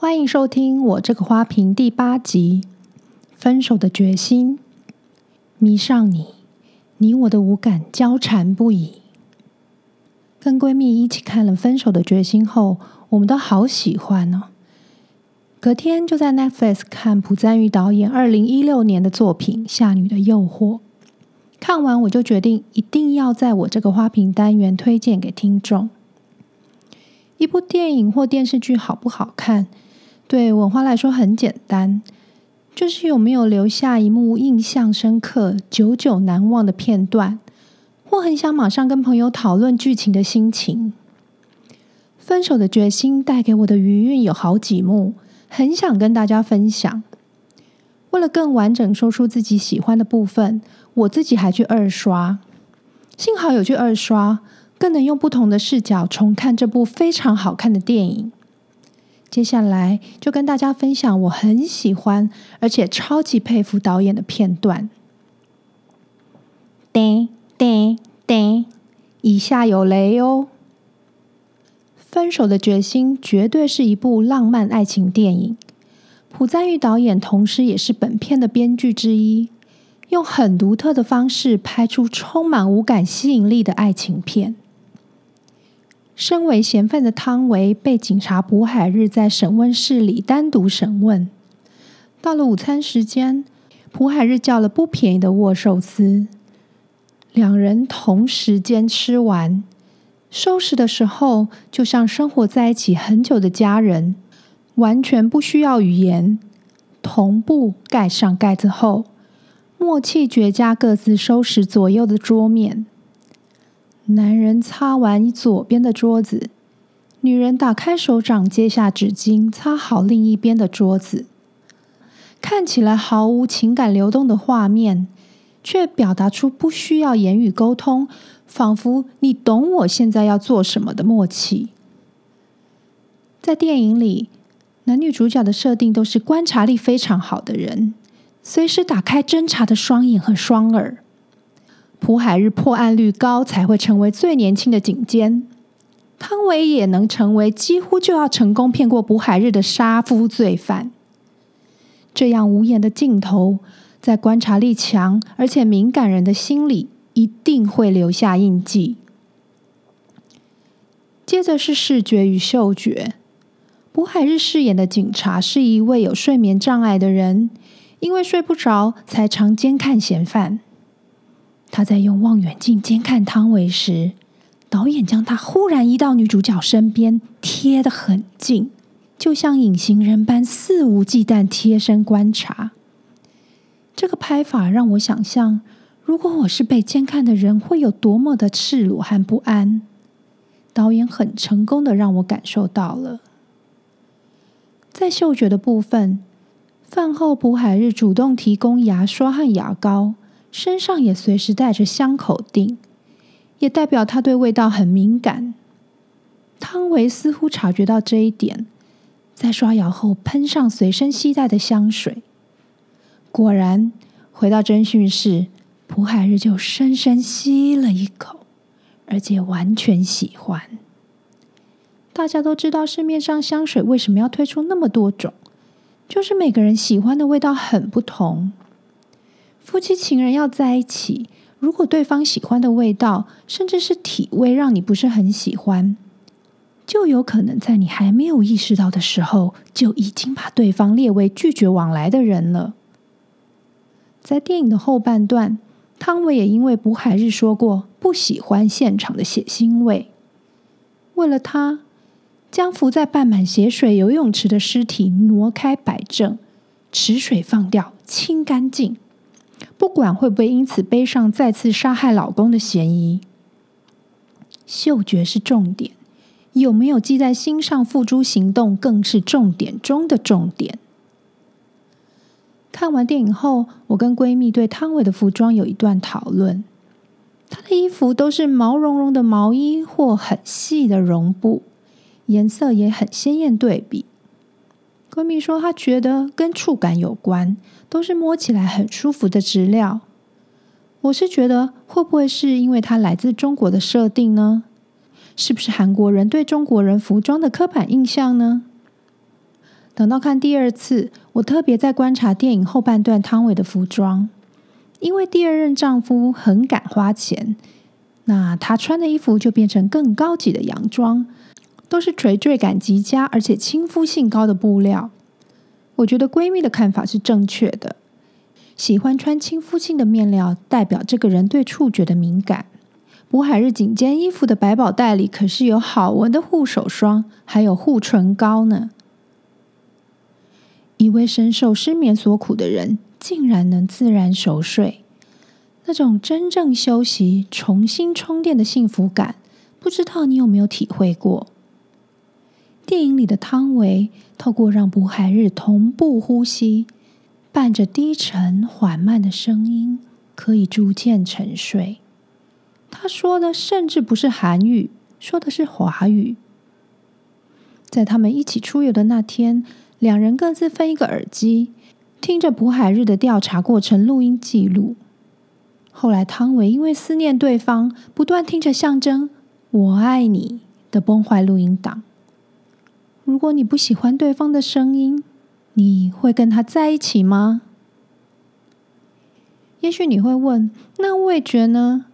欢迎收听我这个花瓶第八集《分手的决心》。迷上你，你我的五感交缠不已。跟闺蜜一起看了《分手的决心》后，我们都好喜欢哦。隔天就在 Netflix 看朴赞玉导演二零一六年的作品《夏女的诱惑》。看完我就决定一定要在我这个花瓶单元推荐给听众。一部电影或电视剧好不好看？对文花来说很简单，就是有没有留下一幕印象深刻、久久难忘的片段，或很想马上跟朋友讨论剧情的心情。分手的决心带给我的余韵有好几幕，很想跟大家分享。为了更完整说出自己喜欢的部分，我自己还去二刷。幸好有去二刷，更能用不同的视角重看这部非常好看的电影。接下来就跟大家分享我很喜欢而且超级佩服导演的片段。叮叮叮，以下有雷哦！分手的决心绝对是一部浪漫爱情电影。朴赞郁导演同时也是本片的编剧之一，用很独特的方式拍出充满无感吸引力的爱情片。身为嫌犯的汤唯被警察朴海日在审问室里单独审问。到了午餐时间，朴海日叫了不便宜的握寿司，两人同时间吃完。收拾的时候，就像生活在一起很久的家人，完全不需要语言，同步盖上盖子后，默契绝佳，各自收拾左右的桌面。男人擦完左边的桌子，女人打开手掌，接下纸巾，擦好另一边的桌子。看起来毫无情感流动的画面，却表达出不需要言语沟通，仿佛你懂我现在要做什么的默契。在电影里，男女主角的设定都是观察力非常好的人，随时打开侦查的双眼和双耳。朴海日破案率高，才会成为最年轻的警监。汤唯也能成为几乎就要成功骗过朴海日的杀夫罪犯。这样无言的镜头，在观察力强而且敏感人的心里，一定会留下印记。接着是视觉与嗅觉。朴海日饰演的警察是一位有睡眠障碍的人，因为睡不着，才常监看嫌犯。他在用望远镜监看汤唯时，导演将他忽然移到女主角身边，贴得很近，就像隐形人般肆无忌惮贴身观察。这个拍法让我想象，如果我是被监看的人，会有多么的赤裸和不安。导演很成功的让我感受到了。在嗅觉的部分，饭后朴海日主动提供牙刷和牙膏。身上也随时带着香口定，也代表他对味道很敏感。汤唯似乎察觉到这一点，在刷牙后喷上随身携带的香水。果然，回到侦讯室，朴海日就深深吸了一口，而且完全喜欢。大家都知道市面上香水为什么要推出那么多种，就是每个人喜欢的味道很不同。夫妻情人要在一起，如果对方喜欢的味道，甚至是体味，让你不是很喜欢，就有可能在你还没有意识到的时候，就已经把对方列为拒绝往来的人了。在电影的后半段，汤唯也因为朴海日说过不喜欢现场的血腥味，为了他，将浮在半满血水游泳池的尸体挪开摆正，池水放掉，清干净。不管会不会因此背上再次杀害老公的嫌疑，嗅觉是重点，有没有记在心上付诸行动更是重点中的重点。看完电影后，我跟闺蜜对汤唯的服装有一段讨论。她的衣服都是毛茸茸的毛衣或很细的绒布，颜色也很鲜艳对比。闺蜜说她觉得跟触感有关。都是摸起来很舒服的质料，我是觉得会不会是因为它来自中国的设定呢？是不是韩国人对中国人服装的刻板印象呢？等到看第二次，我特别在观察电影后半段汤唯的服装，因为第二任丈夫很敢花钱，那她穿的衣服就变成更高级的洋装，都是垂坠感极佳而且亲肤性高的布料。我觉得闺蜜的看法是正确的。喜欢穿亲肤性的面料，代表这个人对触觉的敏感。渤海日颈肩衣服的百宝袋里可是有好闻的护手霜，还有护唇膏呢。一位深受失眠所苦的人，竟然能自然熟睡，那种真正休息、重新充电的幸福感，不知道你有没有体会过？电影里的汤唯，透过让卜海日同步呼吸。伴着低沉缓慢的声音，可以逐渐沉睡。他说的甚至不是韩语，说的是华语。在他们一起出游的那天，两人各自分一个耳机，听着卜海日的调查过程录音记录。后来，汤唯因为思念对方，不断听着象征“我爱你”的崩坏录音档。如果你不喜欢对方的声音，你会跟他在一起吗？也许你会问，那味觉呢？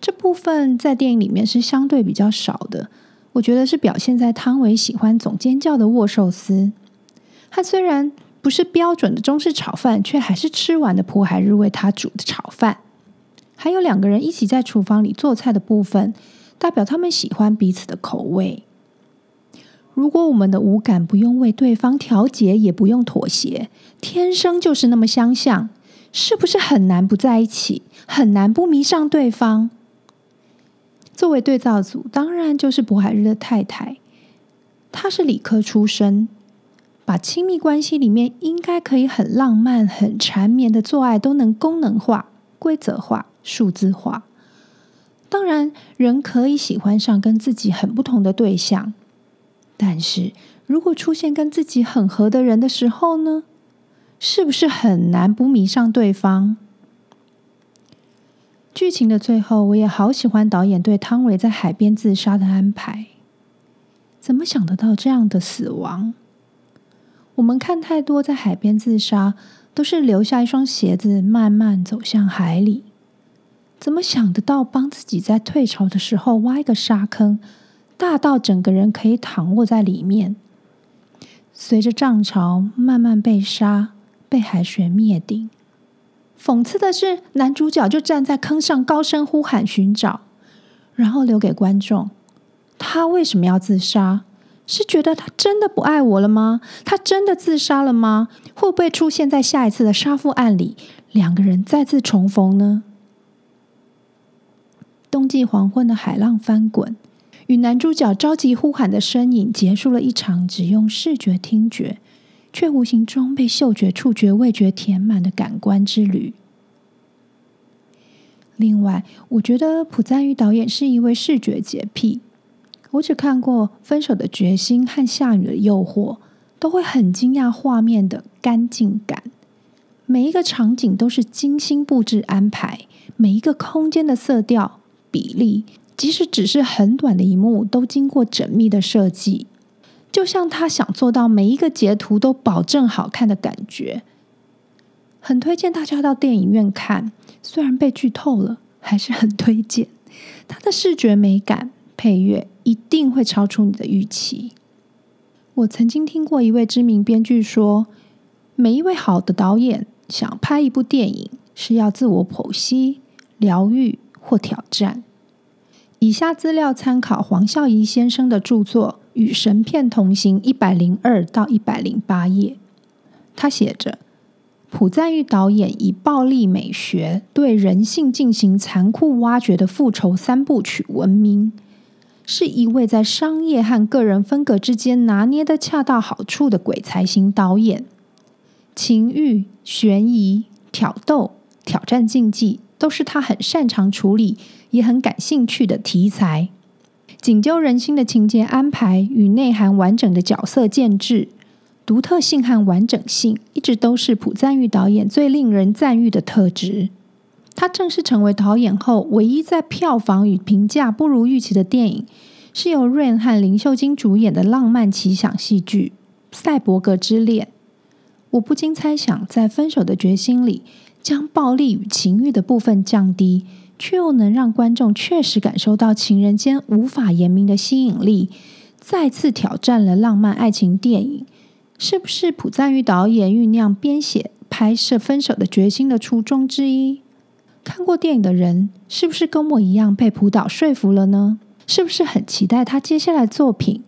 这部分在电影里面是相对比较少的。我觉得是表现在汤唯喜欢总尖叫的握寿司。他虽然不是标准的中式炒饭，却还是吃完的卜海日为他煮的炒饭。还有两个人一起在厨房里做菜的部分，代表他们喜欢彼此的口味。如果我们的五感不用为对方调节，也不用妥协，天生就是那么相像，是不是很难不在一起，很难不迷上对方？作为对照组，当然就是渤海日的太太，她是理科出身，把亲密关系里面应该可以很浪漫、很缠绵的做爱都能功能化、规则化、数字化。当然，人可以喜欢上跟自己很不同的对象。但是如果出现跟自己很合的人的时候呢？是不是很难不迷上对方？剧情的最后，我也好喜欢导演对汤唯在海边自杀的安排。怎么想得到这样的死亡？我们看太多在海边自杀，都是留下一双鞋子，慢慢走向海里。怎么想得到帮自己在退潮的时候挖一个沙坑？大到整个人可以躺卧在里面，随着涨潮慢慢被杀、被海水灭顶。讽刺的是，男主角就站在坑上高声呼喊寻找，然后留给观众。他为什么要自杀？是觉得他真的不爱我了吗？他真的自杀了吗？会不会出现在下一次的杀父案里，两个人再次重逢呢？冬季黄昏的海浪翻滚。与男主角着急呼喊的身影，结束了一场只用视觉听觉，却无形中被嗅觉、触觉、味觉填满的感官之旅。另外，我觉得朴赞郁导演是一位视觉洁癖。我只看过《分手的决心》和《下雨的诱惑》，都会很惊讶画面的干净感。每一个场景都是精心布置安排，每一个空间的色调、比例。即使只是很短的一幕，都经过缜密的设计，就像他想做到每一个截图都保证好看的感觉。很推荐大家到电影院看，虽然被剧透了，还是很推荐。他的视觉美感、配乐一定会超出你的预期。我曾经听过一位知名编剧说，每一位好的导演想拍一部电影，是要自我剖析、疗愈或挑战。以下资料参考黄孝仪先生的著作《与神片同行》一百零二到一百零八页。他写着：朴赞郁导演以暴力美学对人性进行残酷挖掘的复仇三部曲闻名，是一位在商业和个人风格之间拿捏得恰到好处的鬼才型导演。情欲、悬疑、挑逗、挑战禁忌，都是他很擅长处理。也很感兴趣的题材，紧揪人心的情节安排与内涵完整的角色建制，独特性和完整性一直都是朴赞郁导演最令人赞誉的特质。他正式成为导演后，唯一在票房与评价不如预期的电影，是由 Rain 和林秀晶主演的浪漫奇想戏剧《赛博格之恋》，我不禁猜想，在《分手的决心》里，将暴力与情欲的部分降低，却又能让观众确实感受到情人间无法言明的吸引力，再次挑战了浪漫爱情电影，是不是朴赞郁导演酝酿编写、拍摄《分手的决心》的初衷之一？看过电影的人，是不是跟我一样被朴导说服了呢？是不是很期待他接下来作品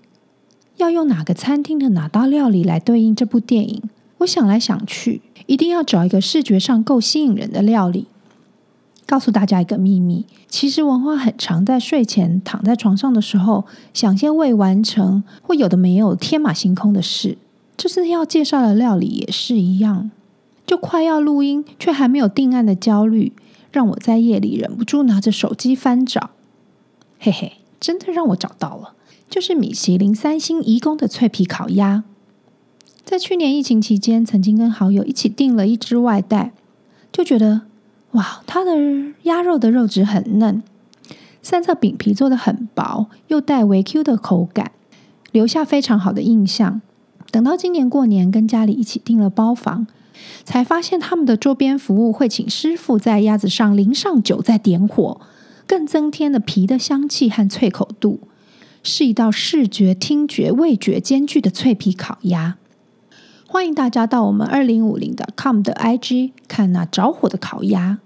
要用哪个餐厅的哪道料理来对应这部电影？我想来想去，一定要找一个视觉上够吸引人的料理。告诉大家一个秘密，其实文花很常在睡前躺在床上的时候，想些未完成或有的没有天马行空的事。这次要介绍的料理也是一样，就快要录音却还没有定案的焦虑，让我在夜里忍不住拿着手机翻找。嘿嘿。真的让我找到了，就是米其林三星颐宫的脆皮烤鸭。在去年疫情期间，曾经跟好友一起订了一只外带，就觉得哇，它的鸭肉的肉质很嫩，三色饼皮做得很薄，又带微 Q 的口感，留下非常好的印象。等到今年过年跟家里一起订了包房，才发现他们的桌边服务会请师傅在鸭子上淋上酒，再点火。更增添了皮的香气和脆口度，是一道视觉、听觉、味觉兼具的脆皮烤鸭。欢迎大家到我们二零五零的 com 的 IG 看那着火的烤鸭。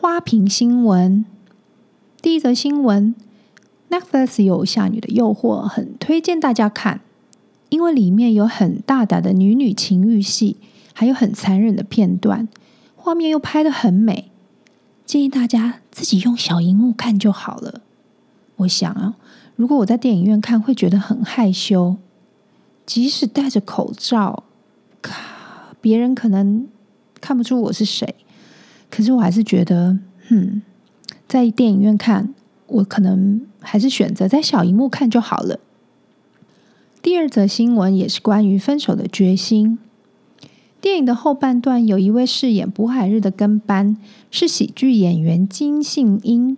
花瓶新闻，第一则新闻：Netflix 有《夏女的诱惑》，很推荐大家看，因为里面有很大胆的女女情欲戏，还有很残忍的片段，画面又拍得很美。建议大家自己用小荧幕看就好了。我想啊，如果我在电影院看，会觉得很害羞，即使戴着口罩，别人可能看不出我是谁。可是我还是觉得，嗯，在电影院看，我可能还是选择在小荧幕看就好了。第二则新闻也是关于分手的决心。电影的后半段，有一位饰演卜海日的跟班，是喜剧演员金信英。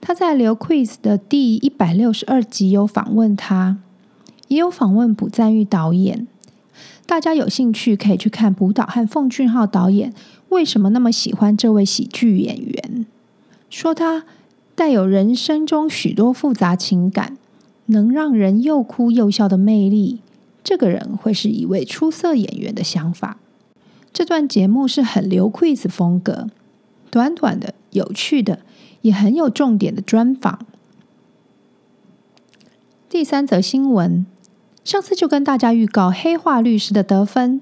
他在《刘 quiz》的第一百六十二集有访问他，也有访问朴赞玉导演。大家有兴趣可以去看朴导和奉俊昊导演为什么那么喜欢这位喜剧演员，说他带有人生中许多复杂情感，能让人又哭又笑的魅力。这个人会是一位出色演员的想法。这段节目是很刘 quiz 风格，短短的、有趣的，也很有重点的专访。第三则新闻，上次就跟大家预告《黑化律师》的得分。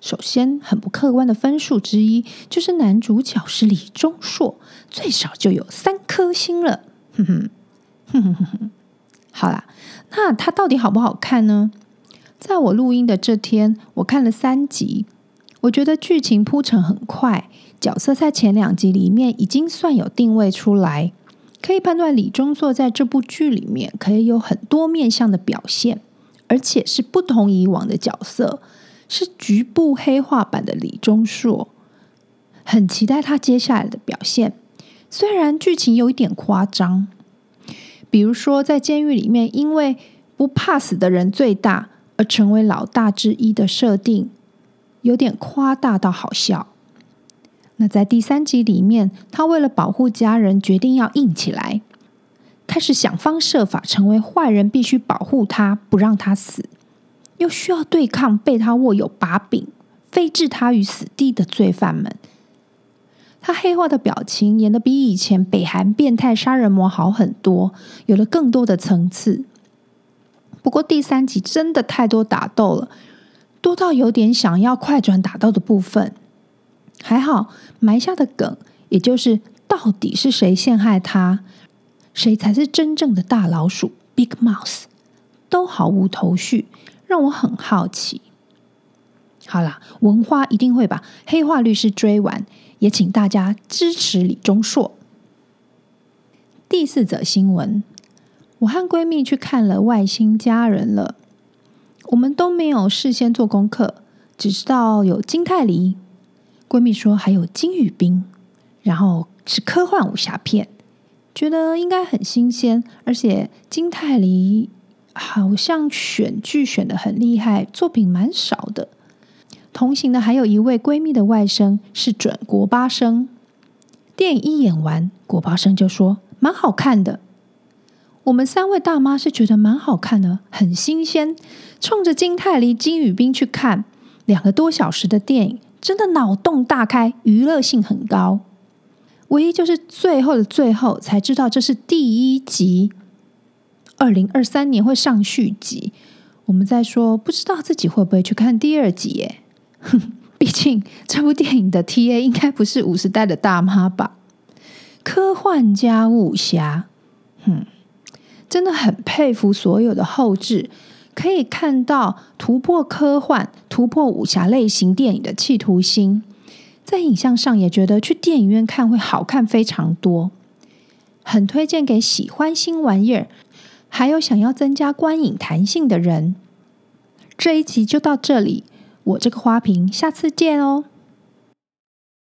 首先，很不客观的分数之一，就是男主角是李钟硕，最少就有三颗星了。哼哼，哼哼哼哼。好啦，那他到底好不好看呢？在我录音的这天，我看了三集。我觉得剧情铺陈很快，角色在前两集里面已经算有定位出来，可以判断李钟硕在这部剧里面可以有很多面向的表现，而且是不同以往的角色，是局部黑化版的李钟硕，很期待他接下来的表现。虽然剧情有一点夸张，比如说在监狱里面，因为不怕死的人最大而成为老大之一的设定。有点夸大到好笑。那在第三集里面，他为了保护家人，决定要硬起来，开始想方设法成为坏人，必须保护他，不让他死，又需要对抗被他握有把柄、非置他于死地的罪犯们。他黑化的表情演得比以前北韩变态杀人魔好很多，有了更多的层次。不过第三集真的太多打斗了。多到有点想要快转打斗的部分，还好埋下的梗，也就是到底是谁陷害他，谁才是真正的大老鼠 Big Mouse，都毫无头绪，让我很好奇。好啦，文花一定会把《黑化律师》追完，也请大家支持李钟硕。第四则新闻，我和闺蜜去看了《外星家人》了。我们都没有事先做功课，只知道有金泰梨。闺蜜说还有金宇彬，然后是科幻武侠片，觉得应该很新鲜。而且金泰梨好像选剧选的很厉害，作品蛮少的。同行的还有一位闺蜜的外甥是准国八生。电影一演完，国八生就说蛮好看的。我们三位大妈是觉得蛮好看的，很新鲜，冲着金泰梨、金宇彬去看两个多小时的电影，真的脑洞大开，娱乐性很高。唯一就是最后的最后才知道这是第一集。二零二三年会上续集，我们在说不知道自己会不会去看第二集耶？哼，毕竟这部电影的 TA 应该不是五十代的大妈吧？科幻加武侠，哼，真的很佩服所有的后置，可以看到突破科幻、突破武侠类型电影的企图心，在影像上也觉得去电影院看会好看非常多，很推荐给喜欢新玩意儿。还有想要增加观影弹性的人，这一集就到这里。我这个花瓶，下次见哦。